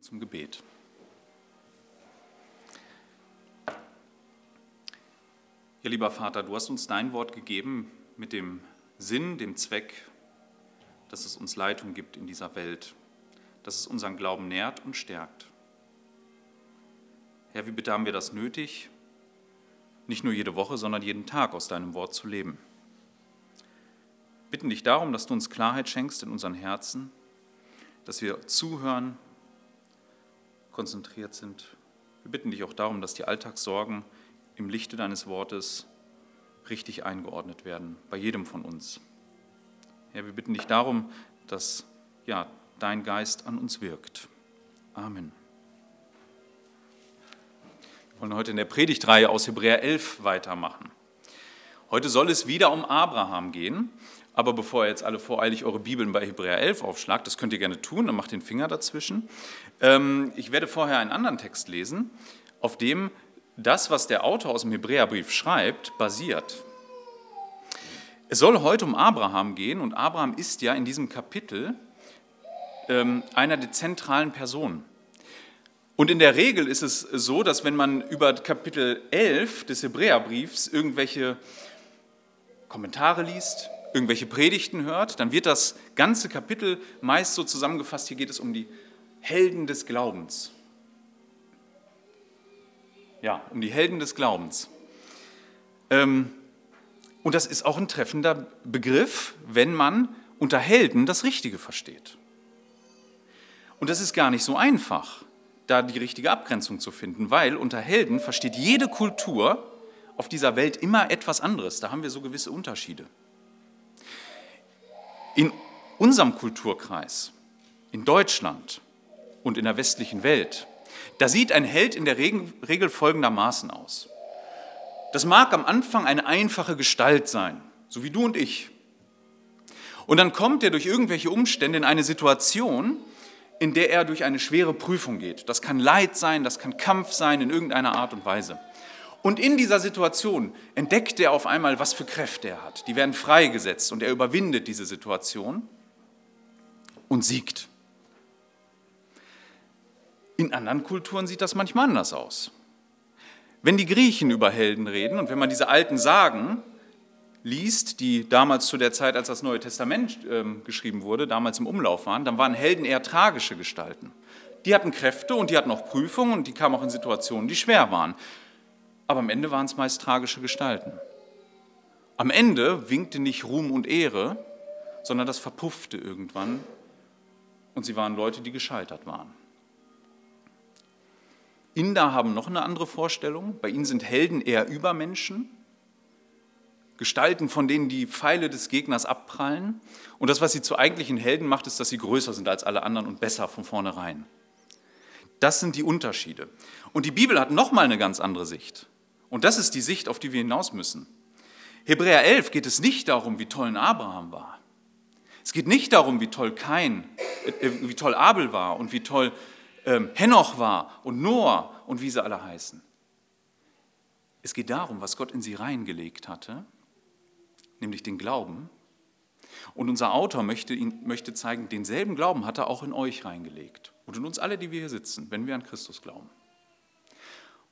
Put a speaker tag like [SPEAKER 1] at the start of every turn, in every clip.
[SPEAKER 1] zum Gebet. Ja, lieber Vater, du hast uns dein Wort gegeben mit dem Sinn, dem Zweck, dass es uns Leitung gibt in dieser Welt, dass es unseren Glauben nährt und stärkt. Herr, wie bitte haben wir das nötig, nicht nur jede Woche, sondern jeden Tag aus deinem Wort zu leben? Bitten dich darum, dass du uns Klarheit schenkst in unseren Herzen, dass wir zuhören konzentriert sind. Wir bitten dich auch darum, dass die Alltagssorgen im Lichte deines Wortes richtig eingeordnet werden, bei jedem von uns. Herr, wir bitten dich darum, dass ja, dein Geist an uns wirkt. Amen. Wir wollen heute in der Predigtreihe aus Hebräer 11 weitermachen. Heute soll es wieder um Abraham gehen. Aber bevor ihr jetzt alle voreilig eure Bibeln bei Hebräer 11 aufschlagt, das könnt ihr gerne tun, dann macht den Finger dazwischen. Ähm, ich werde vorher einen anderen Text lesen, auf dem das, was der Autor aus dem Hebräerbrief schreibt, basiert. Es soll heute um Abraham gehen und Abraham ist ja in diesem Kapitel ähm, einer der zentralen Personen. Und in der Regel ist es so, dass wenn man über Kapitel 11 des Hebräerbriefs irgendwelche Kommentare liest, irgendwelche Predigten hört, dann wird das ganze Kapitel meist so zusammengefasst, hier geht es um die Helden des Glaubens. Ja, um die Helden des Glaubens. Ähm, und das ist auch ein treffender Begriff, wenn man unter Helden das Richtige versteht. Und das ist gar nicht so einfach, da die richtige Abgrenzung zu finden, weil unter Helden versteht jede Kultur auf dieser Welt immer etwas anderes. Da haben wir so gewisse Unterschiede. In unserem Kulturkreis, in Deutschland und in der westlichen Welt, da sieht ein Held in der Regel folgendermaßen aus. Das mag am Anfang eine einfache Gestalt sein, so wie du und ich. Und dann kommt er durch irgendwelche Umstände in eine Situation, in der er durch eine schwere Prüfung geht. Das kann Leid sein, das kann Kampf sein in irgendeiner Art und Weise. Und in dieser Situation entdeckt er auf einmal, was für Kräfte er hat. Die werden freigesetzt und er überwindet diese Situation und siegt. In anderen Kulturen sieht das manchmal anders aus. Wenn die Griechen über Helden reden und wenn man diese alten Sagen liest, die damals zu der Zeit, als das Neue Testament äh, geschrieben wurde, damals im Umlauf waren, dann waren Helden eher tragische Gestalten. Die hatten Kräfte und die hatten auch Prüfungen und die kamen auch in Situationen, die schwer waren aber am Ende waren es meist tragische Gestalten. Am Ende winkte nicht Ruhm und Ehre, sondern das verpuffte irgendwann und sie waren Leute, die gescheitert waren. Inder haben noch eine andere Vorstellung. Bei ihnen sind Helden eher Übermenschen, Gestalten, von denen die Pfeile des Gegners abprallen. Und das, was sie zu eigentlichen Helden macht, ist, dass sie größer sind als alle anderen und besser von vornherein. Das sind die Unterschiede. Und die Bibel hat nochmal eine ganz andere Sicht. Und das ist die Sicht, auf die wir hinaus müssen. Hebräer 11 geht es nicht darum, wie toll Abraham war. Es geht nicht darum, wie toll Kain, äh, wie toll Abel war und wie toll ähm, Henoch war und Noah und wie sie alle heißen. Es geht darum, was Gott in sie reingelegt hatte, nämlich den Glauben. Und unser Autor möchte, ihn, möchte zeigen, denselben Glauben hat er auch in euch reingelegt und in uns alle, die wir hier sitzen, wenn wir an Christus glauben.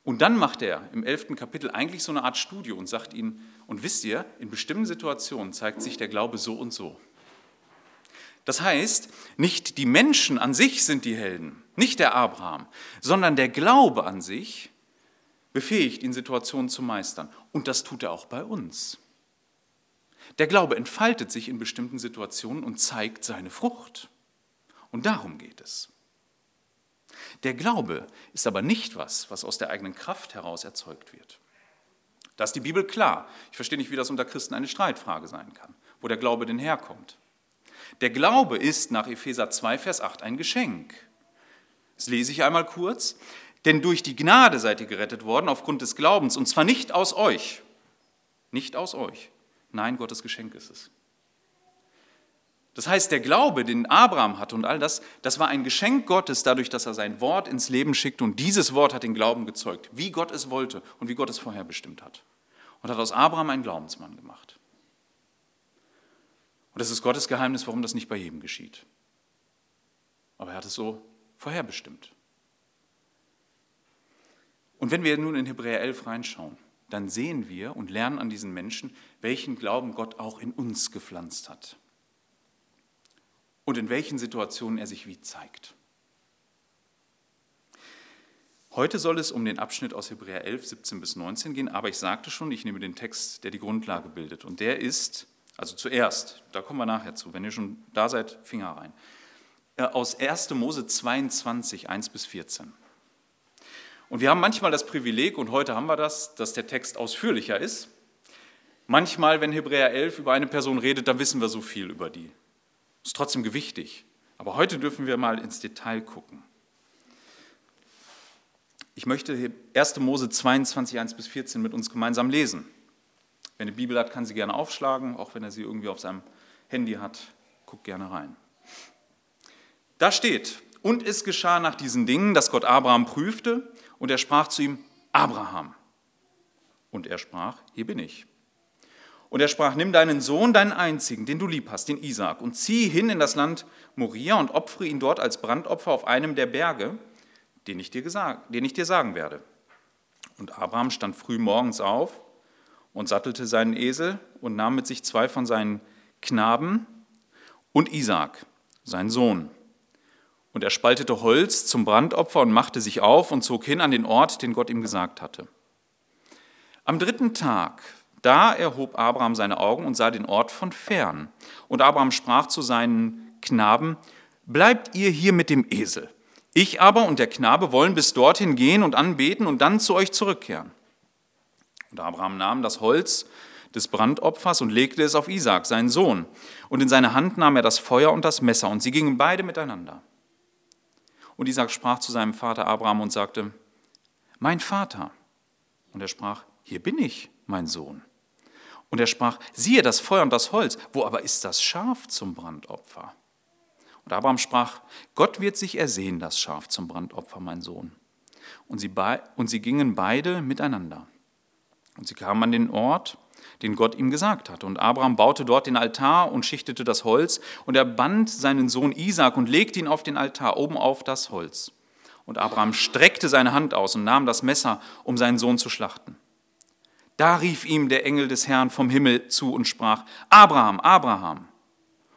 [SPEAKER 1] Und dann macht er im elften Kapitel eigentlich so eine Art Studie und sagt ihnen, und wisst ihr, in bestimmten Situationen zeigt sich der Glaube so und so. Das heißt, nicht die Menschen an sich sind die Helden, nicht der Abraham, sondern der Glaube an sich befähigt ihn, Situationen zu meistern. Und das tut er auch bei uns. Der Glaube entfaltet sich in bestimmten Situationen und zeigt seine Frucht. Und darum geht es. Der Glaube ist aber nicht was, was aus der eigenen Kraft heraus erzeugt wird. Da ist die Bibel klar. Ich verstehe nicht, wie das unter Christen eine Streitfrage sein kann, wo der Glaube denn herkommt. Der Glaube ist nach Epheser 2, Vers 8 ein Geschenk. Das lese ich einmal kurz. Denn durch die Gnade seid ihr gerettet worden aufgrund des Glaubens, und zwar nicht aus euch. Nicht aus euch. Nein, Gottes Geschenk ist es. Das heißt, der Glaube, den Abraham hatte und all das, das war ein Geschenk Gottes dadurch, dass er sein Wort ins Leben schickte und dieses Wort hat den Glauben gezeugt, wie Gott es wollte und wie Gott es vorher bestimmt hat. Und hat aus Abraham einen Glaubensmann gemacht. Und das ist Gottes Geheimnis, warum das nicht bei jedem geschieht. Aber er hat es so vorherbestimmt. Und wenn wir nun in Hebräer 11 reinschauen, dann sehen wir und lernen an diesen Menschen, welchen Glauben Gott auch in uns gepflanzt hat und in welchen Situationen er sich wie zeigt. Heute soll es um den Abschnitt aus Hebräer 11, 17 bis 19 gehen, aber ich sagte schon, ich nehme den Text, der die Grundlage bildet. Und der ist, also zuerst, da kommen wir nachher zu, wenn ihr schon da seid, Finger rein, äh, aus 1. Mose 22, 1 bis 14. Und wir haben manchmal das Privileg, und heute haben wir das, dass der Text ausführlicher ist. Manchmal, wenn Hebräer 11 über eine Person redet, dann wissen wir so viel über die. Ist trotzdem gewichtig. Aber heute dürfen wir mal ins Detail gucken. Ich möchte 1. Mose 22, 1 bis 14 mit uns gemeinsam lesen. Wer eine Bibel hat, kann sie gerne aufschlagen, auch wenn er sie irgendwie auf seinem Handy hat. Guckt gerne rein. Da steht, und es geschah nach diesen Dingen, dass Gott Abraham prüfte, und er sprach zu ihm, Abraham. Und er sprach, hier bin ich. Und er sprach, nimm deinen Sohn, deinen einzigen, den du lieb hast, den Isaak, und zieh hin in das Land Moria und opfere ihn dort als Brandopfer auf einem der Berge, den ich dir, gesagt, den ich dir sagen werde. Und Abraham stand früh morgens auf und sattelte seinen Esel und nahm mit sich zwei von seinen Knaben und Isaak, seinen Sohn. Und er spaltete Holz zum Brandopfer und machte sich auf und zog hin an den Ort, den Gott ihm gesagt hatte. Am dritten Tag, da erhob Abraham seine Augen und sah den Ort von fern. Und Abraham sprach zu seinen Knaben, Bleibt ihr hier mit dem Esel. Ich aber und der Knabe wollen bis dorthin gehen und anbeten und dann zu euch zurückkehren. Und Abraham nahm das Holz des Brandopfers und legte es auf Isaak, seinen Sohn. Und in seine Hand nahm er das Feuer und das Messer, und sie gingen beide miteinander. Und Isaak sprach zu seinem Vater Abraham und sagte, Mein Vater. Und er sprach, Hier bin ich, mein Sohn. Und er sprach, siehe das Feuer und das Holz, wo aber ist das Schaf zum Brandopfer? Und Abraham sprach, Gott wird sich ersehen, das Schaf zum Brandopfer, mein Sohn. Und sie, und sie gingen beide miteinander. Und sie kamen an den Ort, den Gott ihm gesagt hatte. Und Abraham baute dort den Altar und schichtete das Holz. Und er band seinen Sohn Isaak und legte ihn auf den Altar, oben auf das Holz. Und Abraham streckte seine Hand aus und nahm das Messer, um seinen Sohn zu schlachten. Da rief ihm der Engel des Herrn vom Himmel zu und sprach, Abraham, Abraham.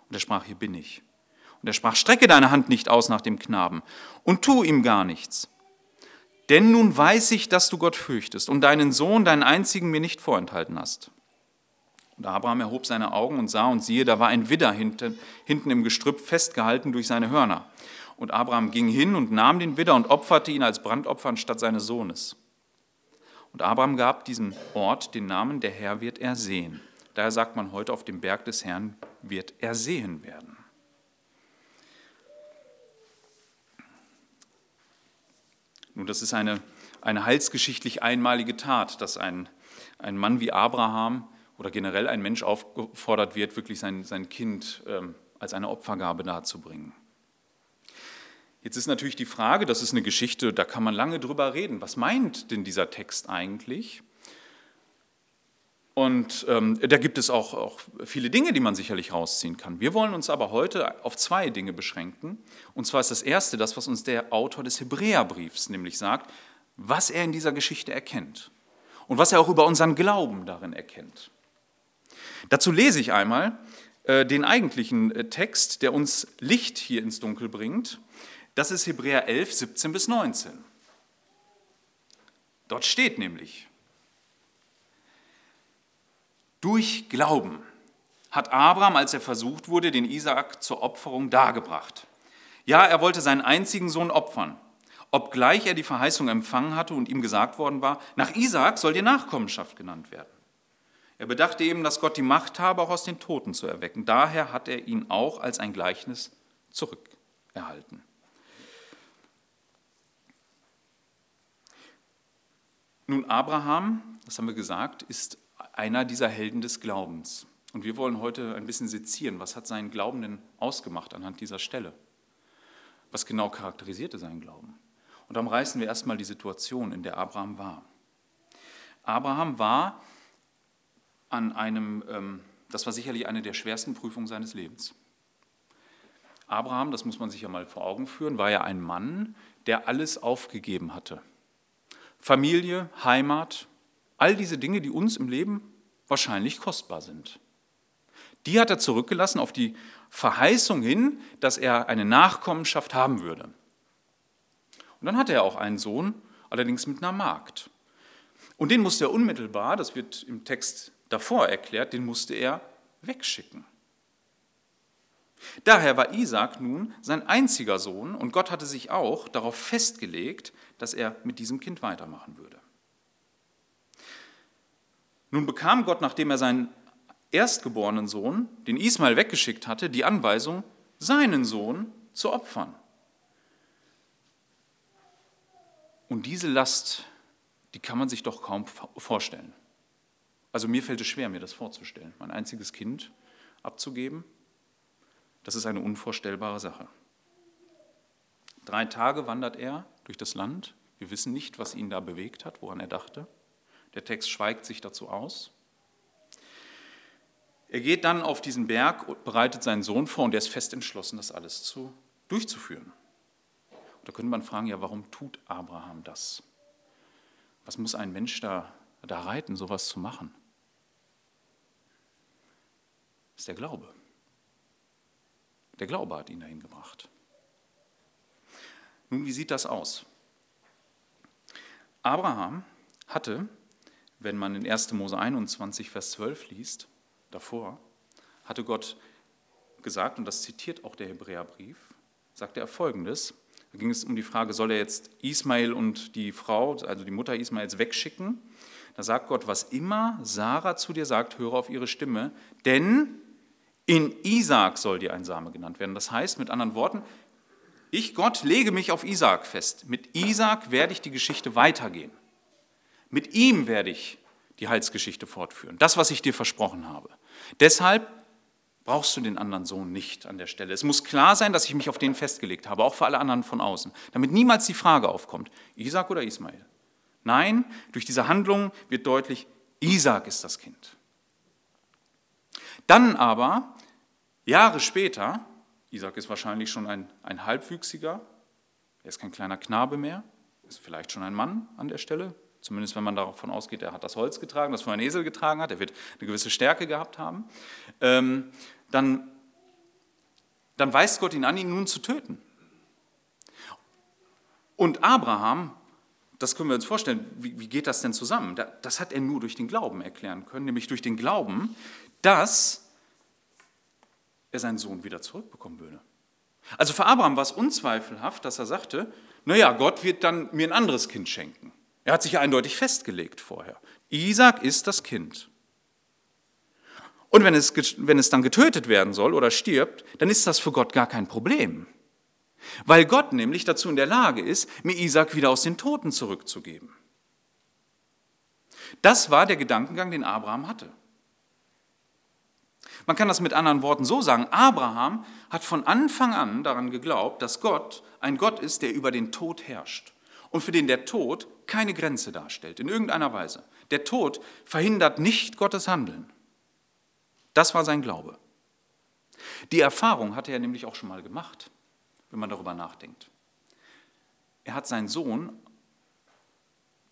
[SPEAKER 1] Und er sprach, hier bin ich. Und er sprach, strecke deine Hand nicht aus nach dem Knaben und tu ihm gar nichts. Denn nun weiß ich, dass du Gott fürchtest und deinen Sohn, deinen einzigen, mir nicht vorenthalten hast. Und Abraham erhob seine Augen und sah und siehe, da war ein Widder hinten, hinten im Gestrüpp festgehalten durch seine Hörner. Und Abraham ging hin und nahm den Widder und opferte ihn als Brandopfer anstatt seines Sohnes. Und Abraham gab diesem Ort den Namen, der Herr wird er sehen. Daher sagt man heute, auf dem Berg des Herrn wird er sehen werden. Nun, das ist eine, eine heilsgeschichtlich einmalige Tat, dass ein, ein Mann wie Abraham oder generell ein Mensch aufgefordert wird, wirklich sein, sein Kind ähm, als eine Opfergabe darzubringen. Jetzt ist natürlich die Frage, das ist eine Geschichte, da kann man lange drüber reden. Was meint denn dieser Text eigentlich? Und ähm, da gibt es auch, auch viele Dinge, die man sicherlich rausziehen kann. Wir wollen uns aber heute auf zwei Dinge beschränken. Und zwar ist das erste, das, was uns der Autor des Hebräerbriefs nämlich sagt, was er in dieser Geschichte erkennt und was er auch über unseren Glauben darin erkennt. Dazu lese ich einmal äh, den eigentlichen äh, Text, der uns Licht hier ins Dunkel bringt. Das ist Hebräer 11, 17 bis 19. Dort steht nämlich, durch Glauben hat Abraham, als er versucht wurde, den Isaak zur Opferung dargebracht. Ja, er wollte seinen einzigen Sohn opfern, obgleich er die Verheißung empfangen hatte und ihm gesagt worden war, nach Isaak soll dir Nachkommenschaft genannt werden. Er bedachte eben, dass Gott die Macht habe, auch aus den Toten zu erwecken. Daher hat er ihn auch als ein Gleichnis zurückerhalten. Nun, Abraham, das haben wir gesagt, ist einer dieser Helden des Glaubens. Und wir wollen heute ein bisschen sezieren, was hat seinen Glauben denn ausgemacht anhand dieser Stelle? Was genau charakterisierte seinen Glauben? Und darum reißen wir erstmal die Situation, in der Abraham war. Abraham war an einem, ähm, das war sicherlich eine der schwersten Prüfungen seines Lebens. Abraham, das muss man sich ja mal vor Augen führen, war ja ein Mann, der alles aufgegeben hatte Familie, Heimat, all diese Dinge, die uns im Leben wahrscheinlich kostbar sind. Die hat er zurückgelassen auf die Verheißung hin, dass er eine Nachkommenschaft haben würde. Und dann hatte er auch einen Sohn, allerdings mit einer Magd. Und den musste er unmittelbar, das wird im Text davor erklärt, den musste er wegschicken. Daher war Isaac nun sein einziger Sohn und Gott hatte sich auch darauf festgelegt, dass er mit diesem Kind weitermachen würde. Nun bekam Gott, nachdem er seinen erstgeborenen Sohn, den Ismael weggeschickt hatte, die Anweisung, seinen Sohn zu opfern. Und diese Last, die kann man sich doch kaum vorstellen. Also mir fällt es schwer, mir das vorzustellen, mein einziges Kind abzugeben. Das ist eine unvorstellbare Sache. Drei Tage wandert er durch das Land. Wir wissen nicht, was ihn da bewegt hat, woran er dachte. Der Text schweigt sich dazu aus. Er geht dann auf diesen Berg und bereitet seinen Sohn vor und er ist fest entschlossen, das alles zu, durchzuführen. Da könnte man fragen, ja, warum tut Abraham das? Was muss ein Mensch da, da reiten, sowas zu machen? Das ist der Glaube. Der Glaube hat ihn dahin gebracht. Nun, wie sieht das aus? Abraham hatte, wenn man in 1. Mose 21, Vers 12 liest, davor, hatte Gott gesagt, und das zitiert auch der Hebräerbrief, sagte er folgendes: da ging es um die Frage, soll er jetzt Ismael und die Frau, also die Mutter Ismaels, wegschicken? Da sagt Gott, was immer Sarah zu dir sagt, höre auf ihre Stimme, denn in Isaak soll dir ein Same genannt werden. Das heißt, mit anderen Worten, ich Gott lege mich auf Isaak fest. Mit Isaak werde ich die Geschichte weitergehen. Mit ihm werde ich die Heilsgeschichte fortführen. Das, was ich dir versprochen habe. Deshalb brauchst du den anderen Sohn nicht an der Stelle. Es muss klar sein, dass ich mich auf den festgelegt habe, auch für alle anderen von außen, damit niemals die Frage aufkommt, Isaac oder Ismael. Nein, durch diese Handlung wird deutlich, Isaac ist das Kind. Dann aber, Jahre später, Isaac ist wahrscheinlich schon ein, ein Halbwüchsiger, er ist kein kleiner Knabe mehr, ist vielleicht schon ein Mann an der Stelle, Zumindest wenn man davon ausgeht, er hat das Holz getragen, das vorher ein Esel getragen hat, er wird eine gewisse Stärke gehabt haben. Ähm, dann, dann weist Gott ihn an, ihn nun zu töten. Und Abraham, das können wir uns vorstellen, wie, wie geht das denn zusammen? Das hat er nur durch den Glauben erklären können, nämlich durch den Glauben, dass er seinen Sohn wieder zurückbekommen würde. Also für Abraham war es unzweifelhaft, dass er sagte, naja, Gott wird dann mir ein anderes Kind schenken. Er hat sich ja eindeutig festgelegt vorher. Isaac ist das Kind. Und wenn es, wenn es dann getötet werden soll oder stirbt, dann ist das für Gott gar kein Problem. Weil Gott nämlich dazu in der Lage ist, mir Isaac wieder aus den Toten zurückzugeben. Das war der Gedankengang, den Abraham hatte. Man kann das mit anderen Worten so sagen, Abraham hat von Anfang an daran geglaubt, dass Gott ein Gott ist, der über den Tod herrscht und für den der Tod keine Grenze darstellt, in irgendeiner Weise. Der Tod verhindert nicht Gottes Handeln. Das war sein Glaube. Die Erfahrung hatte er nämlich auch schon mal gemacht, wenn man darüber nachdenkt. Er hat seinen Sohn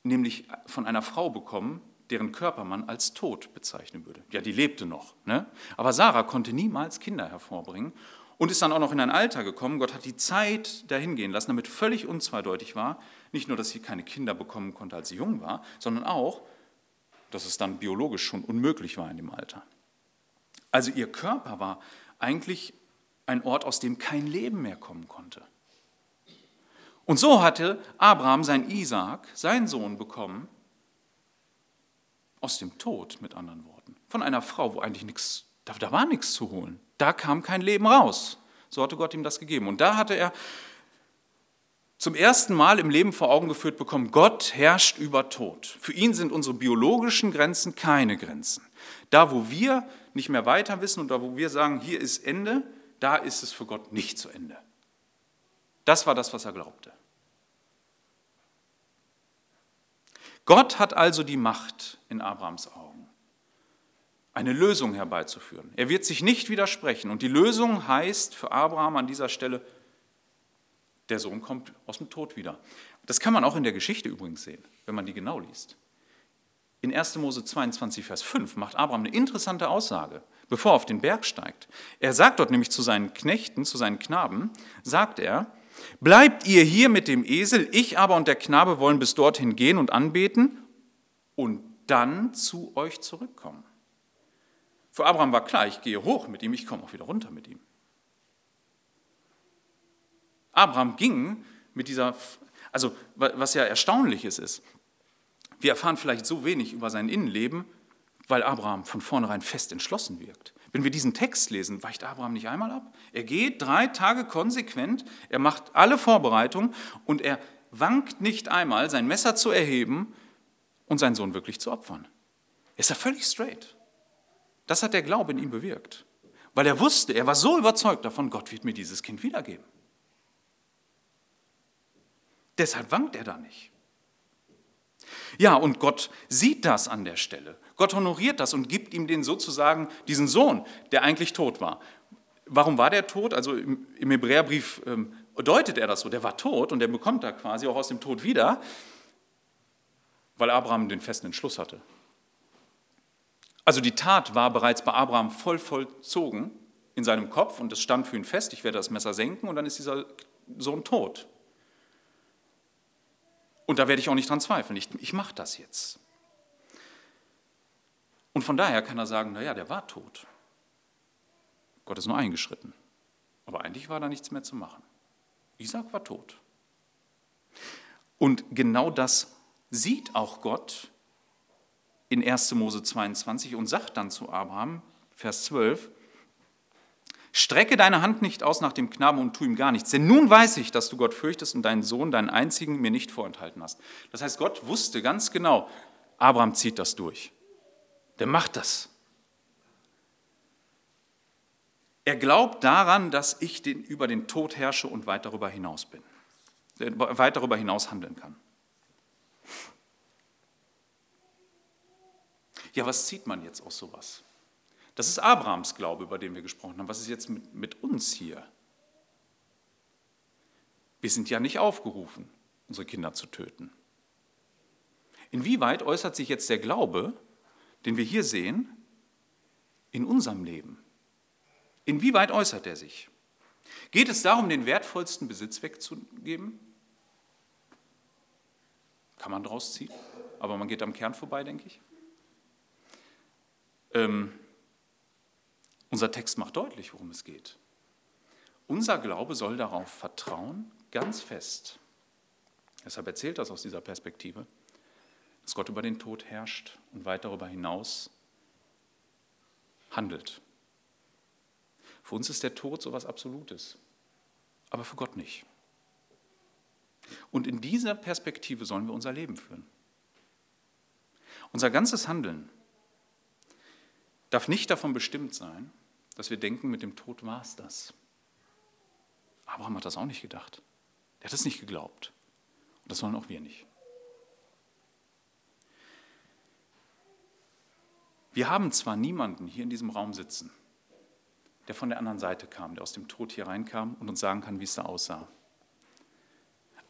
[SPEAKER 1] nämlich von einer Frau bekommen, deren Körper man als tot bezeichnen würde. Ja, die lebte noch. Ne? Aber Sarah konnte niemals Kinder hervorbringen und ist dann auch noch in ein Alter gekommen. Gott hat die Zeit dahin gehen lassen, damit völlig unzweideutig war, nicht nur, dass sie keine Kinder bekommen konnte, als sie jung war, sondern auch, dass es dann biologisch schon unmöglich war in dem Alter. Also ihr Körper war eigentlich ein Ort, aus dem kein Leben mehr kommen konnte. Und so hatte Abraham sein Isaak, seinen Sohn, bekommen, aus dem Tod, mit anderen Worten. Von einer Frau, wo eigentlich nichts, da, da war nichts zu holen. Da kam kein Leben raus. So hatte Gott ihm das gegeben. Und da hatte er zum ersten Mal im Leben vor Augen geführt bekommen, Gott herrscht über Tod. Für ihn sind unsere biologischen Grenzen keine Grenzen. Da, wo wir nicht mehr weiter wissen und da, wo wir sagen, hier ist Ende, da ist es für Gott nicht zu Ende. Das war das, was er glaubte. Gott hat also die Macht in Abrahams Augen, eine Lösung herbeizuführen. Er wird sich nicht widersprechen. Und die Lösung heißt für Abraham an dieser Stelle der Sohn kommt aus dem Tod wieder. Das kann man auch in der Geschichte übrigens sehen, wenn man die genau liest. In 1. Mose 22, Vers 5 macht Abraham eine interessante Aussage, bevor er auf den Berg steigt. Er sagt dort nämlich zu seinen Knechten, zu seinen Knaben, sagt er, bleibt ihr hier mit dem Esel, ich aber und der Knabe wollen bis dorthin gehen und anbeten und dann zu euch zurückkommen. Für Abraham war klar, ich gehe hoch mit ihm, ich komme auch wieder runter mit ihm. Abraham ging mit dieser, also was ja erstaunliches ist, wir erfahren vielleicht so wenig über sein Innenleben, weil Abraham von vornherein fest entschlossen wirkt. Wenn wir diesen Text lesen, weicht Abraham nicht einmal ab. Er geht drei Tage konsequent, er macht alle Vorbereitungen und er wankt nicht einmal, sein Messer zu erheben und seinen Sohn wirklich zu opfern. Er ist da völlig straight. Das hat der Glaube in ihm bewirkt. Weil er wusste, er war so überzeugt davon, Gott wird mir dieses Kind wiedergeben. Deshalb wankt er da nicht. Ja, und Gott sieht das an der Stelle. Gott honoriert das und gibt ihm den sozusagen diesen Sohn, der eigentlich tot war. Warum war der tot? Also im, Hebräerbrief ähm, deutet er das so, der war tot und der bekommt da quasi auch aus dem Tod wieder, weil Abraham den festen Entschluss hatte. Also die Tat war bereits bei Abraham voll vollzogen in seinem Kopf und es stand für ihn fest, ich werde das Messer senken und dann ist dieser Sohn tot. Und da werde ich auch nicht dran zweifeln. Ich, ich mache das jetzt. Und von daher kann er sagen, naja, der war tot. Gott ist nur eingeschritten. Aber eigentlich war da nichts mehr zu machen. Isaac war tot. Und genau das sieht auch Gott in 1. Mose 22 und sagt dann zu Abraham, Vers 12, Strecke deine Hand nicht aus nach dem Knaben und tu ihm gar nichts. Denn nun weiß ich, dass du Gott fürchtest und deinen Sohn, deinen einzigen, mir nicht vorenthalten hast. Das heißt, Gott wusste ganz genau, Abraham zieht das durch. Der macht das. Er glaubt daran, dass ich den, über den Tod herrsche und weit darüber hinaus bin, weit darüber hinaus handeln kann. Ja, was zieht man jetzt aus sowas? Das ist Abrahams Glaube, über den wir gesprochen haben. Was ist jetzt mit, mit uns hier? Wir sind ja nicht aufgerufen, unsere Kinder zu töten. Inwieweit äußert sich jetzt der Glaube, den wir hier sehen, in unserem Leben? Inwieweit äußert er sich? Geht es darum, den wertvollsten Besitz wegzugeben? Kann man daraus ziehen, aber man geht am Kern vorbei, denke ich. Ähm, unser Text macht deutlich, worum es geht. Unser Glaube soll darauf vertrauen, ganz fest. Deshalb erzählt das aus dieser Perspektive, dass Gott über den Tod herrscht und weit darüber hinaus handelt. Für uns ist der Tod so etwas Absolutes, aber für Gott nicht. Und in dieser Perspektive sollen wir unser Leben führen. Unser ganzes Handeln darf nicht davon bestimmt sein, dass wir denken, mit dem Tod war es das. Abraham hat das auch nicht gedacht. Er hat es nicht geglaubt. Und das sollen auch wir nicht. Wir haben zwar niemanden hier in diesem Raum sitzen, der von der anderen Seite kam, der aus dem Tod hier reinkam und uns sagen kann, wie es da aussah.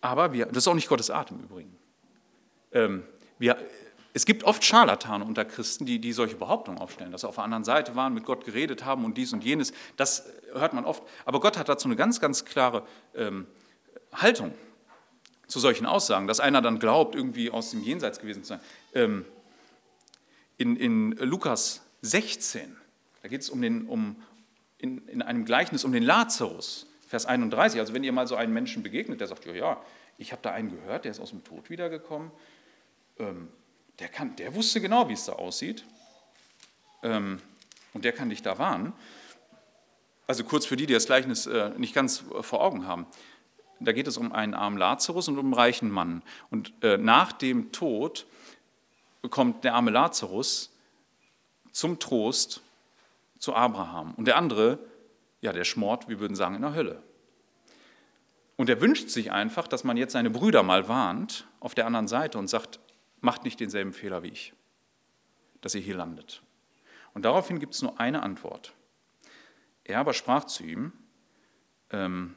[SPEAKER 1] Aber wir, das ist auch nicht Gottes Art im Übrigen. Ähm, wir, es gibt oft Scharlatane unter Christen, die, die solche Behauptungen aufstellen, dass sie auf der anderen Seite waren, mit Gott geredet haben und dies und jenes. Das hört man oft. Aber Gott hat dazu eine ganz, ganz klare ähm, Haltung zu solchen Aussagen, dass einer dann glaubt, irgendwie aus dem Jenseits gewesen zu sein. Ähm, in, in Lukas 16, da geht es um um, in, in einem Gleichnis um den Lazarus, Vers 31. Also wenn ihr mal so einen Menschen begegnet, der sagt, ja, ja, ich habe da einen gehört, der ist aus dem Tod wiedergekommen. Ähm, der, kann, der wusste genau, wie es da aussieht. Ähm, und der kann dich da warnen. Also kurz für die, die das Gleichnis äh, nicht ganz vor Augen haben. Da geht es um einen armen Lazarus und um einen reichen Mann. Und äh, nach dem Tod kommt der arme Lazarus zum Trost zu Abraham. Und der andere, ja, der schmort, wir würden sagen, in der Hölle. Und er wünscht sich einfach, dass man jetzt seine Brüder mal warnt auf der anderen Seite und sagt, macht nicht denselben Fehler wie ich, dass ihr hier landet. Und daraufhin gibt es nur eine Antwort. Er aber sprach zu ihm, ähm,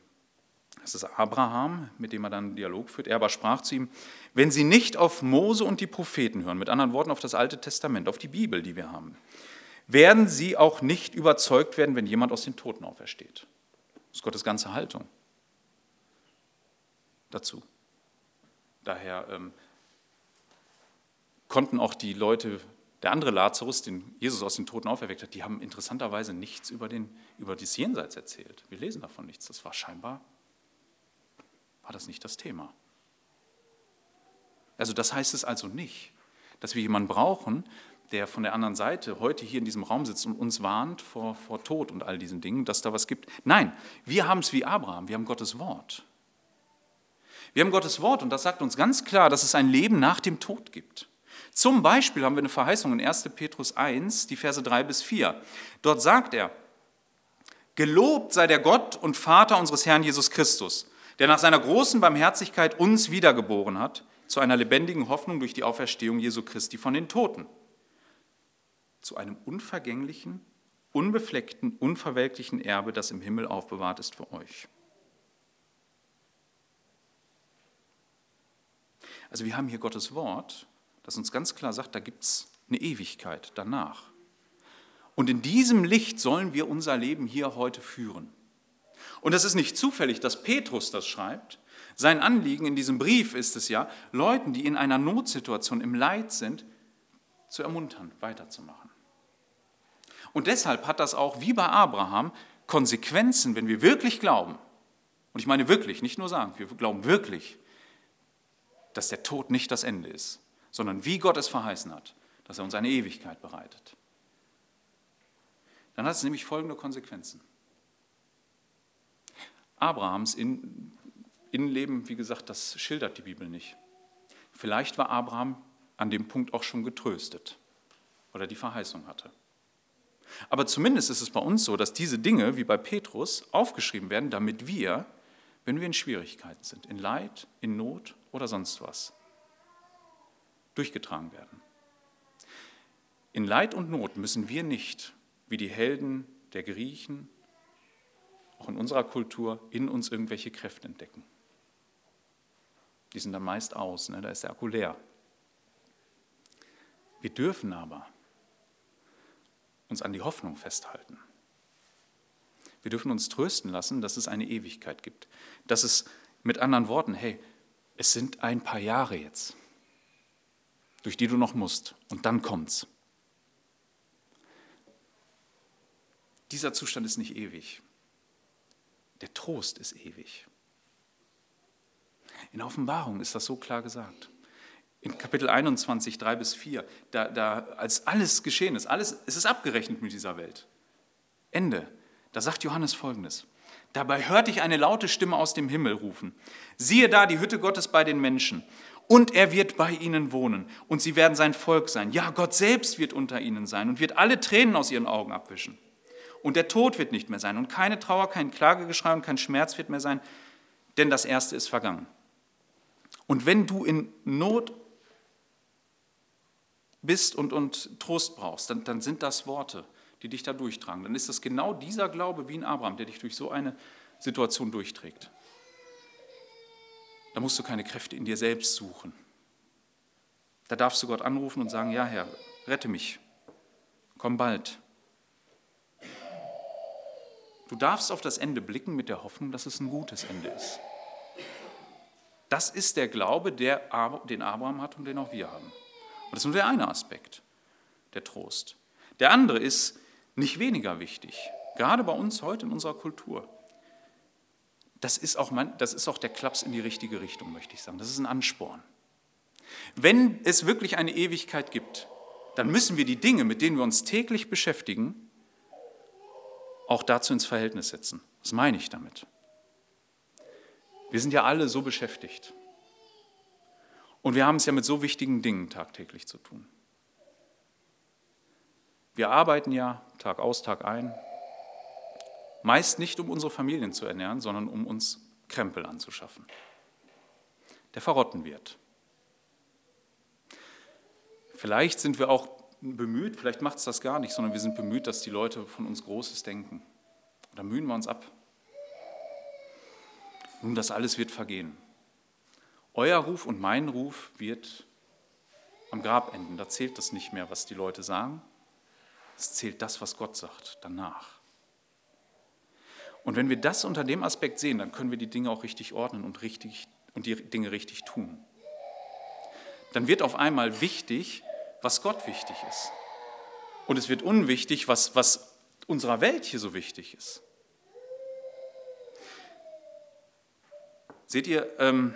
[SPEAKER 1] Das ist Abraham, mit dem er dann einen Dialog führt. Er aber sprach zu ihm, wenn sie nicht auf Mose und die Propheten hören, mit anderen Worten auf das Alte Testament, auf die Bibel, die wir haben, werden sie auch nicht überzeugt werden, wenn jemand aus den Toten aufersteht. Das ist Gottes ganze Haltung dazu. Daher ähm, konnten auch die Leute, der andere Lazarus, den Jesus aus den Toten auferweckt hat, die haben interessanterweise nichts über, den, über das Jenseits erzählt. Wir lesen davon nichts. Das war scheinbar, war das nicht das Thema. Also das heißt es also nicht, dass wir jemanden brauchen, der von der anderen Seite heute hier in diesem Raum sitzt und uns warnt vor, vor Tod und all diesen Dingen, dass da was gibt. Nein, wir haben es wie Abraham, wir haben Gottes Wort. Wir haben Gottes Wort und das sagt uns ganz klar, dass es ein Leben nach dem Tod gibt. Zum Beispiel haben wir eine Verheißung in 1. Petrus 1, die Verse 3 bis 4. Dort sagt er, Gelobt sei der Gott und Vater unseres Herrn Jesus Christus, der nach seiner großen Barmherzigkeit uns wiedergeboren hat zu einer lebendigen Hoffnung durch die Auferstehung Jesu Christi von den Toten, zu einem unvergänglichen, unbefleckten, unverwelklichen Erbe, das im Himmel aufbewahrt ist für euch. Also wir haben hier Gottes Wort, das uns ganz klar sagt, da gibt es eine Ewigkeit danach. Und in diesem Licht sollen wir unser Leben hier heute führen. Und es ist nicht zufällig, dass Petrus das schreibt. Sein Anliegen in diesem Brief ist es ja, Leuten, die in einer Notsituation im Leid sind, zu ermuntern, weiterzumachen. Und deshalb hat das auch, wie bei Abraham, Konsequenzen, wenn wir wirklich glauben. Und ich meine wirklich, nicht nur sagen, wir glauben wirklich, dass der Tod nicht das Ende ist, sondern wie Gott es verheißen hat, dass er uns eine Ewigkeit bereitet. Dann hat es nämlich folgende Konsequenzen. Abrahams Innenleben, wie gesagt, das schildert die Bibel nicht. Vielleicht war Abraham an dem Punkt auch schon getröstet oder die Verheißung hatte. Aber zumindest ist es bei uns so, dass diese Dinge, wie bei Petrus, aufgeschrieben werden, damit wir, wenn wir in Schwierigkeiten sind, in Leid, in Not oder sonst was, durchgetragen werden. In Leid und Not müssen wir nicht, wie die Helden der Griechen, auch in unserer Kultur, in uns irgendwelche Kräfte entdecken. Die sind dann meist aus, ne? da ist der Akku leer. Wir dürfen aber uns an die Hoffnung festhalten. Wir dürfen uns trösten lassen, dass es eine Ewigkeit gibt. Dass es mit anderen Worten, hey, es sind ein paar Jahre jetzt, durch die du noch musst, und dann kommt's. Dieser Zustand ist nicht ewig. Der Trost ist ewig. In der Offenbarung ist das so klar gesagt. In Kapitel 21, 3 bis 4, da, da, als alles geschehen ist, alles, es ist abgerechnet mit dieser Welt. Ende. Da sagt Johannes folgendes. Dabei hörte ich eine laute Stimme aus dem Himmel rufen. Siehe da die Hütte Gottes bei den Menschen. Und er wird bei ihnen wohnen. Und sie werden sein Volk sein. Ja, Gott selbst wird unter ihnen sein und wird alle Tränen aus ihren Augen abwischen. Und der Tod wird nicht mehr sein. Und keine Trauer, kein Klagegeschrei und kein Schmerz wird mehr sein. Denn das Erste ist vergangen. Und wenn du in Not bist und, und Trost brauchst, dann, dann sind das Worte die dich da durchtragen. Dann ist das genau dieser Glaube wie in Abraham, der dich durch so eine Situation durchträgt. Da musst du keine Kräfte in dir selbst suchen. Da darfst du Gott anrufen und sagen, ja Herr, rette mich, komm bald. Du darfst auf das Ende blicken mit der Hoffnung, dass es ein gutes Ende ist. Das ist der Glaube, der, den Abraham hat und den auch wir haben. Und das ist nur der eine Aspekt, der Trost. Der andere ist, nicht weniger wichtig, gerade bei uns heute in unserer Kultur. Das ist, auch mein, das ist auch der Klaps in die richtige Richtung, möchte ich sagen. Das ist ein Ansporn. Wenn es wirklich eine Ewigkeit gibt, dann müssen wir die Dinge, mit denen wir uns täglich beschäftigen, auch dazu ins Verhältnis setzen. Was meine ich damit? Wir sind ja alle so beschäftigt. Und wir haben es ja mit so wichtigen Dingen tagtäglich zu tun. Wir arbeiten ja Tag aus, Tag ein, meist nicht um unsere Familien zu ernähren, sondern um uns Krempel anzuschaffen, der verrotten wird. Vielleicht sind wir auch bemüht, vielleicht macht es das gar nicht, sondern wir sind bemüht, dass die Leute von uns Großes denken. Da mühen wir uns ab. Nun, das alles wird vergehen. Euer Ruf und mein Ruf wird am Grab enden. Da zählt das nicht mehr, was die Leute sagen. Es zählt das, was Gott sagt, danach. Und wenn wir das unter dem Aspekt sehen, dann können wir die Dinge auch richtig ordnen und, richtig, und die Dinge richtig tun. Dann wird auf einmal wichtig, was Gott wichtig ist. Und es wird unwichtig, was, was unserer Welt hier so wichtig ist. Seht ihr, ähm,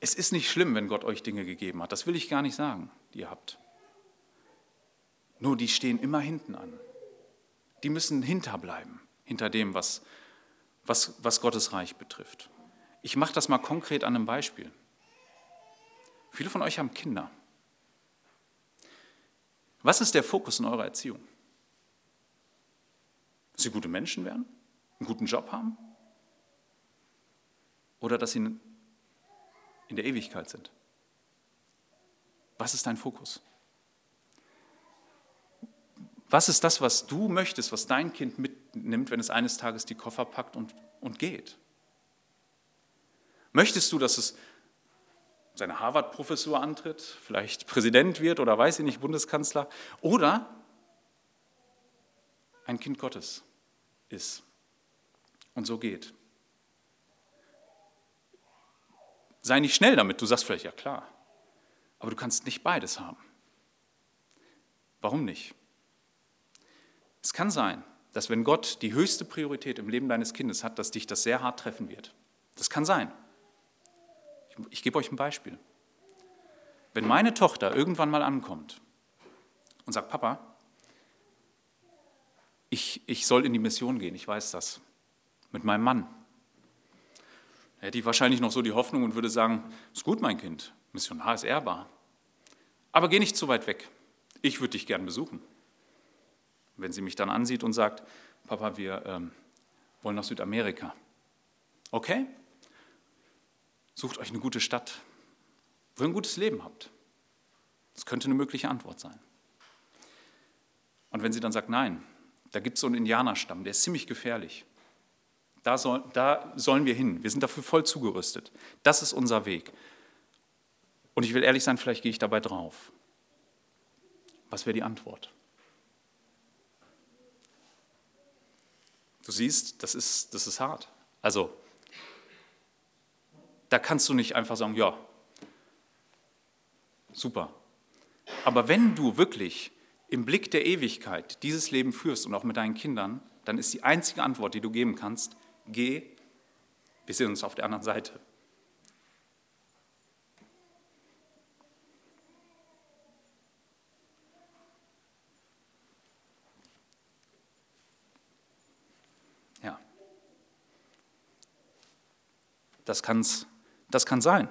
[SPEAKER 1] es ist nicht schlimm, wenn Gott euch Dinge gegeben hat. Das will ich gar nicht sagen, die ihr habt. Nur die stehen immer hinten an. Die müssen hinterbleiben, hinter dem, was, was, was Gottes Reich betrifft. Ich mache das mal konkret an einem Beispiel. Viele von euch haben Kinder. Was ist der Fokus in eurer Erziehung? Dass sie gute Menschen werden, einen guten Job haben oder dass sie in der Ewigkeit sind? Was ist dein Fokus? Was ist das, was du möchtest, was dein Kind mitnimmt, wenn es eines Tages die Koffer packt und, und geht? Möchtest du, dass es seine Harvard-Professur antritt, vielleicht Präsident wird oder weiß ich nicht, Bundeskanzler, oder ein Kind Gottes ist und so geht? Sei nicht schnell damit, du sagst vielleicht, ja klar, aber du kannst nicht beides haben. Warum nicht? Es kann sein, dass wenn Gott die höchste Priorität im Leben deines Kindes hat, dass dich das sehr hart treffen wird. Das kann sein. Ich, ich gebe euch ein Beispiel. Wenn meine Tochter irgendwann mal ankommt und sagt, Papa, ich, ich soll in die Mission gehen, ich weiß das, mit meinem Mann, hätte ich wahrscheinlich noch so die Hoffnung und würde sagen, ist gut, mein Kind, Missionar ist ehrbar. Aber geh nicht zu weit weg. Ich würde dich gern besuchen. Wenn sie mich dann ansieht und sagt, Papa, wir ähm, wollen nach Südamerika. Okay, sucht euch eine gute Stadt, wo ihr ein gutes Leben habt. Das könnte eine mögliche Antwort sein. Und wenn sie dann sagt, nein, da gibt es so einen Indianerstamm, der ist ziemlich gefährlich. Da, soll, da sollen wir hin. Wir sind dafür voll zugerüstet. Das ist unser Weg. Und ich will ehrlich sein, vielleicht gehe ich dabei drauf. Was wäre die Antwort? Du siehst, das ist, das ist hart. Also, da kannst du nicht einfach sagen, ja, super. Aber wenn du wirklich im Blick der Ewigkeit dieses Leben führst und auch mit deinen Kindern, dann ist die einzige Antwort, die du geben kannst, geh, wir sehen uns auf der anderen Seite. Ja. Das, kann's, das kann sein.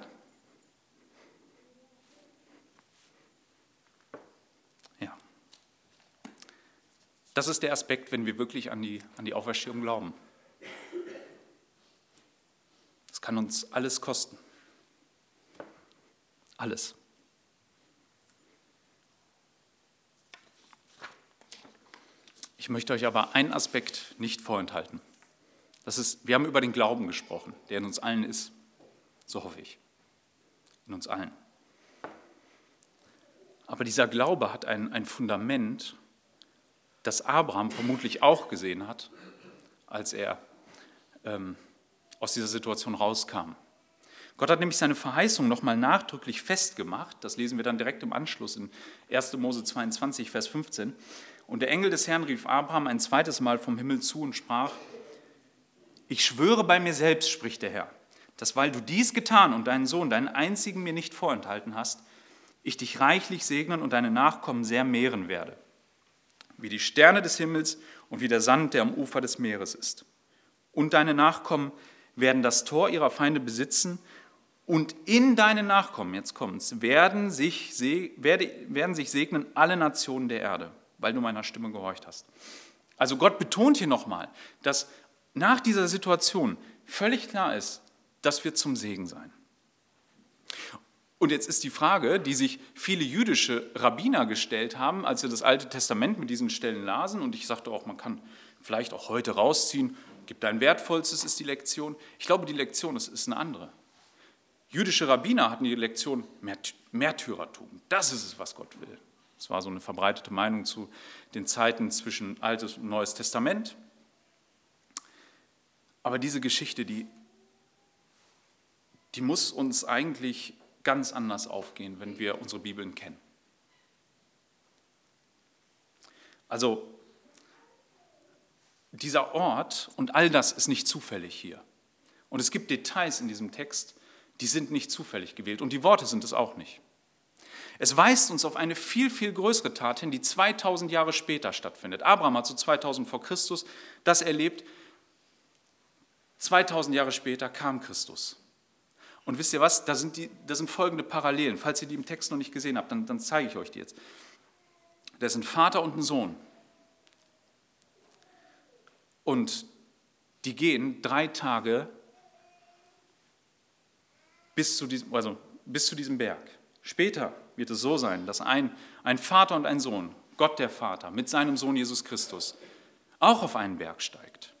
[SPEAKER 1] Ja. Das ist der Aspekt, wenn wir wirklich an die, an die Auferstehung glauben. Es kann uns alles kosten. Alles. Ich möchte euch aber einen Aspekt nicht vorenthalten. Das ist, wir haben über den Glauben gesprochen, der in uns allen ist. So hoffe ich. In uns allen. Aber dieser Glaube hat ein, ein Fundament, das Abraham vermutlich auch gesehen hat, als er ähm, aus dieser Situation rauskam. Gott hat nämlich seine Verheißung nochmal nachdrücklich festgemacht. Das lesen wir dann direkt im Anschluss in 1. Mose 22, Vers 15. Und der Engel des Herrn rief Abraham ein zweites Mal vom Himmel zu und sprach, ich schwöre bei mir selbst, spricht der Herr, dass weil du dies getan und deinen Sohn, deinen einzigen mir nicht vorenthalten hast, ich dich reichlich segnen und deine Nachkommen sehr mehren werde, wie die Sterne des Himmels und wie der Sand, der am Ufer des Meeres ist. Und deine Nachkommen werden das Tor ihrer Feinde besitzen und in deine Nachkommen, jetzt kommt's, werden sich, werden sich segnen alle Nationen der Erde, weil du meiner Stimme gehorcht hast. Also Gott betont hier nochmal, dass nach dieser Situation völlig klar ist, dass wir zum Segen sein. Und jetzt ist die Frage, die sich viele jüdische Rabbiner gestellt haben, als sie das Alte Testament mit diesen Stellen lasen, und ich sagte auch, man kann vielleicht auch heute rausziehen, gibt ein wertvollstes, ist die Lektion. Ich glaube, die Lektion ist, ist eine andere. Jüdische Rabbiner hatten die Lektion Märtyrertum. Das ist es, was Gott will. Das war so eine verbreitete Meinung zu den Zeiten zwischen Altes und Neues Testament. Aber diese Geschichte, die, die muss uns eigentlich ganz anders aufgehen, wenn wir unsere Bibeln kennen. Also dieser Ort und all das ist nicht zufällig hier. Und es gibt Details in diesem Text, die sind nicht zufällig gewählt und die Worte sind es auch nicht. Es weist uns auf eine viel, viel größere Tat hin, die 2000 Jahre später stattfindet. Abraham hat so 2000 vor Christus das erlebt. 2000 Jahre später kam Christus. Und wisst ihr was? Da sind, die, da sind folgende Parallelen. Falls ihr die im Text noch nicht gesehen habt, dann, dann zeige ich euch die jetzt. Da sind Vater und ein Sohn. Und die gehen drei Tage bis zu diesem, also bis zu diesem Berg. Später wird es so sein, dass ein, ein Vater und ein Sohn, Gott der Vater, mit seinem Sohn Jesus Christus auch auf einen Berg steigt.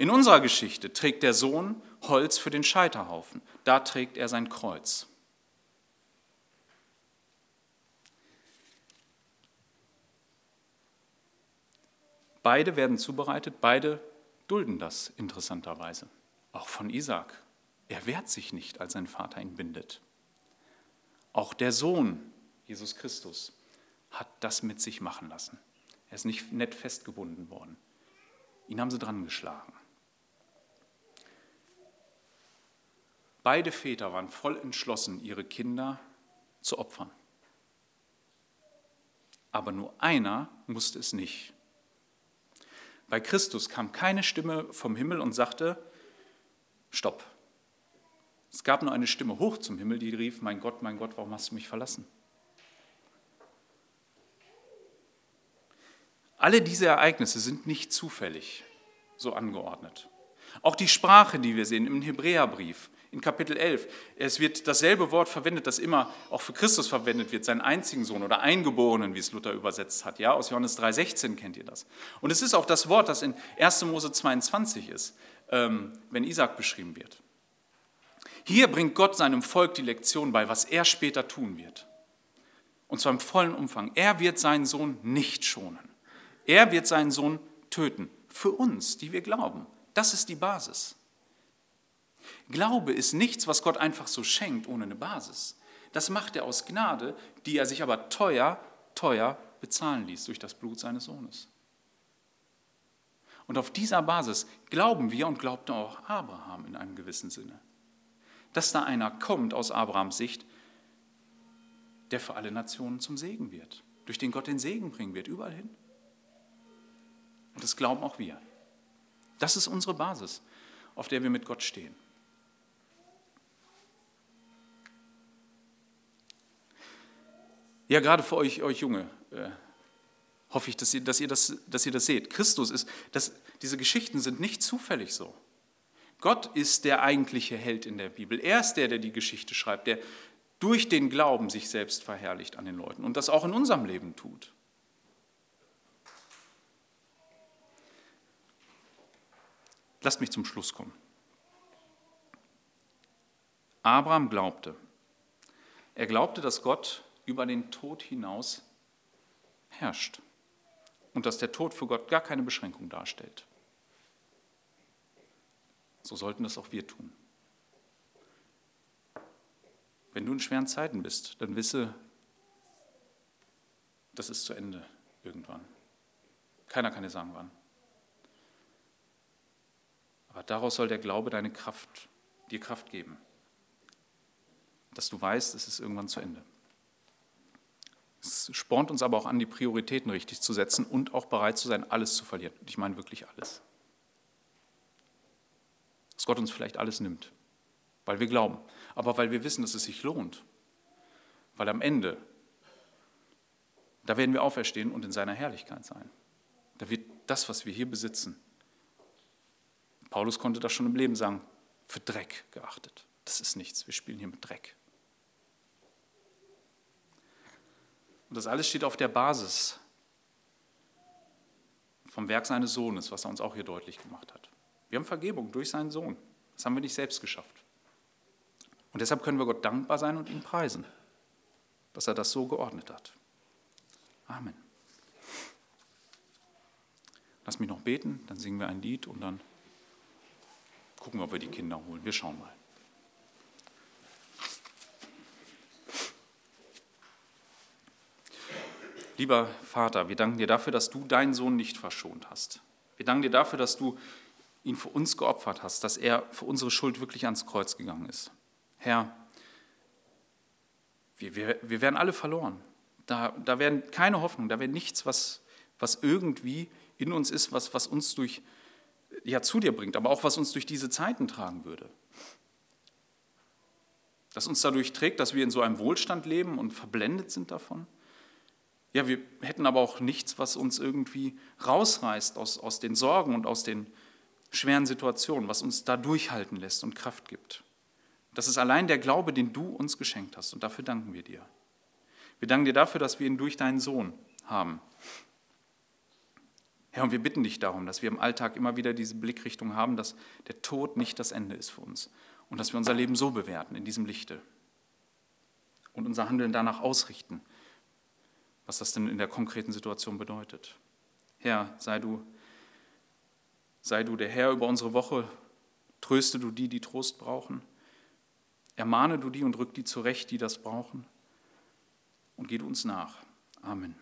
[SPEAKER 1] In unserer Geschichte trägt der Sohn Holz für den Scheiterhaufen. Da trägt er sein Kreuz. Beide werden zubereitet, beide dulden das interessanterweise. Auch von Isaac. Er wehrt sich nicht, als sein Vater ihn bindet. Auch der Sohn, Jesus Christus, hat das mit sich machen lassen. Er ist nicht nett festgebunden worden. Ihn haben sie dran geschlagen. Beide Väter waren voll entschlossen, ihre Kinder zu opfern. Aber nur einer musste es nicht. Bei Christus kam keine Stimme vom Himmel und sagte, stopp. Es gab nur eine Stimme hoch zum Himmel, die rief, mein Gott, mein Gott, warum hast du mich verlassen? Alle diese Ereignisse sind nicht zufällig so angeordnet. Auch die Sprache, die wir sehen im Hebräerbrief, in Kapitel 11. Es wird dasselbe Wort verwendet, das immer auch für Christus verwendet wird, seinen einzigen Sohn oder Eingeborenen, wie es Luther übersetzt hat. Ja, aus Johannes 3,16 kennt ihr das. Und es ist auch das Wort, das in 1. Mose 22 ist, ähm, wenn Isaac beschrieben wird. Hier bringt Gott seinem Volk die Lektion bei, was er später tun wird. Und zwar im vollen Umfang. Er wird seinen Sohn nicht schonen. Er wird seinen Sohn töten. Für uns, die wir glauben. Das ist die Basis. Glaube ist nichts, was Gott einfach so schenkt, ohne eine Basis. Das macht er aus Gnade, die er sich aber teuer, teuer bezahlen ließ durch das Blut seines Sohnes. Und auf dieser Basis glauben wir und glaubte auch Abraham in einem gewissen Sinne, dass da einer kommt aus Abrahams Sicht, der für alle Nationen zum Segen wird, durch den Gott den Segen bringen wird, überall hin. Und das glauben auch wir. Das ist unsere Basis, auf der wir mit Gott stehen. Ja, gerade für euch, euch Junge, äh, hoffe ich, dass ihr, dass, ihr das, dass ihr das seht. Christus ist, das, diese Geschichten sind nicht zufällig so. Gott ist der eigentliche Held in der Bibel. Er ist der, der die Geschichte schreibt, der durch den Glauben sich selbst verherrlicht an den Leuten und das auch in unserem Leben tut. Lasst mich zum Schluss kommen. Abraham glaubte. Er glaubte, dass Gott über den Tod hinaus herrscht und dass der Tod für Gott gar keine Beschränkung darstellt. So sollten das auch wir tun. Wenn du in schweren Zeiten bist, dann wisse, das ist zu Ende irgendwann. Keiner kann dir sagen, wann. Aber daraus soll der Glaube deine Kraft, dir Kraft geben, dass du weißt, es ist irgendwann zu Ende. Es spornt uns aber auch an, die Prioritäten richtig zu setzen und auch bereit zu sein, alles zu verlieren. Und ich meine wirklich alles. Dass Gott uns vielleicht alles nimmt, weil wir glauben, aber weil wir wissen, dass es sich lohnt. Weil am Ende, da werden wir auferstehen und in seiner Herrlichkeit sein. Da wird das, was wir hier besitzen, Paulus konnte das schon im Leben sagen, für Dreck geachtet. Das ist nichts, wir spielen hier mit Dreck. Und das alles steht auf der Basis vom Werk seines Sohnes, was er uns auch hier deutlich gemacht hat. Wir haben Vergebung durch seinen Sohn. Das haben wir nicht selbst geschafft. Und deshalb können wir Gott dankbar sein und ihn preisen, dass er das so geordnet hat. Amen. Lass mich noch beten, dann singen wir ein Lied und dann gucken wir, ob wir die Kinder holen. Wir schauen mal. Lieber Vater, wir danken dir dafür, dass du deinen Sohn nicht verschont hast. Wir danken dir dafür, dass du ihn für uns geopfert hast, dass er für unsere Schuld wirklich ans Kreuz gegangen ist. Herr, wir, wir, wir werden alle verloren. Da, da werden keine Hoffnung, da wäre nichts, was, was irgendwie in uns ist, was, was uns durch, ja, zu dir bringt, aber auch was uns durch diese Zeiten tragen würde. Das uns dadurch trägt, dass wir in so einem Wohlstand leben und verblendet sind davon. Ja, wir hätten aber auch nichts, was uns irgendwie rausreißt aus, aus den Sorgen und aus den schweren Situationen, was uns da durchhalten lässt und Kraft gibt. Das ist allein der Glaube, den du uns geschenkt hast und dafür danken wir dir. Wir danken dir dafür, dass wir ihn durch deinen Sohn haben. Herr, und wir bitten dich darum, dass wir im Alltag immer wieder diese Blickrichtung haben, dass der Tod nicht das Ende ist für uns und dass wir unser Leben so bewerten in diesem Lichte und unser Handeln danach ausrichten, was das denn in der konkreten Situation bedeutet. Herr, sei du, sei du der Herr über unsere Woche, tröste du die, die Trost brauchen, ermahne du die und rück die zurecht, die das brauchen und geh du uns nach. Amen.